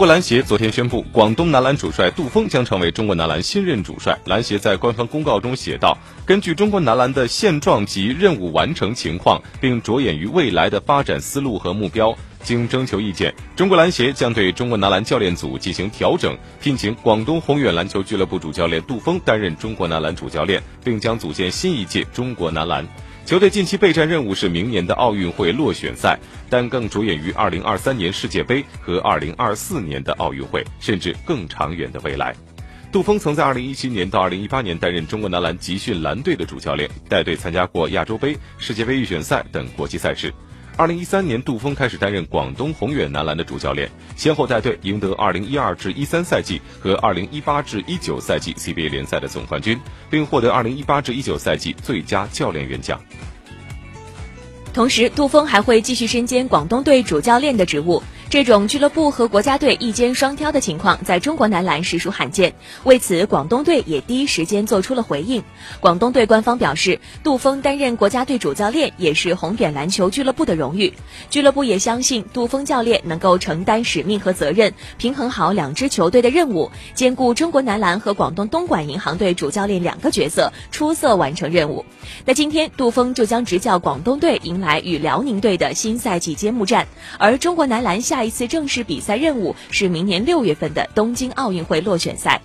中国篮协昨天宣布，广东男篮主帅杜锋将成为中国男篮新任主帅。篮协在官方公告中写道：“根据中国男篮的现状及任务完成情况，并着眼于未来的发展思路和目标，经征求意见，中国篮协将对中国男篮教练组进行调整，聘请广东宏远篮球俱乐部主教练杜锋担任中国男篮主教练，并将组建新一届中国男篮。”球队近期备战任务是明年的奥运会落选赛，但更着眼于2023年世界杯和2024年的奥运会，甚至更长远的未来。杜峰曾在2017年到2018年担任中国男篮集训蓝队的主教练，带队参加过亚洲杯、世界杯预选赛等国际赛事。二零一三年，杜峰开始担任广东宏远男篮的主教练，先后带队赢得二零一二至一三赛季和二零一八至一九赛季 CBA 联赛的总冠军，并获得二零一八至一九赛季最佳教练员奖。同时，杜锋还会继续身兼广东队主教练的职务。这种俱乐部和国家队一肩双挑的情况，在中国男篮实属罕见。为此，广东队也第一时间做出了回应。广东队官方表示，杜锋担任国家队主教练也是宏远篮球俱乐部的荣誉。俱乐部也相信杜锋教练能够承担使命和责任，平衡好两支球队的任务，兼顾中国男篮和广东东莞银行队主教练两个角色，出色完成任务。那今天，杜锋就将执教广东队迎来与辽宁队的新赛季揭幕战，而中国男篮下。下一次正式比赛任务是明年六月份的东京奥运会落选赛。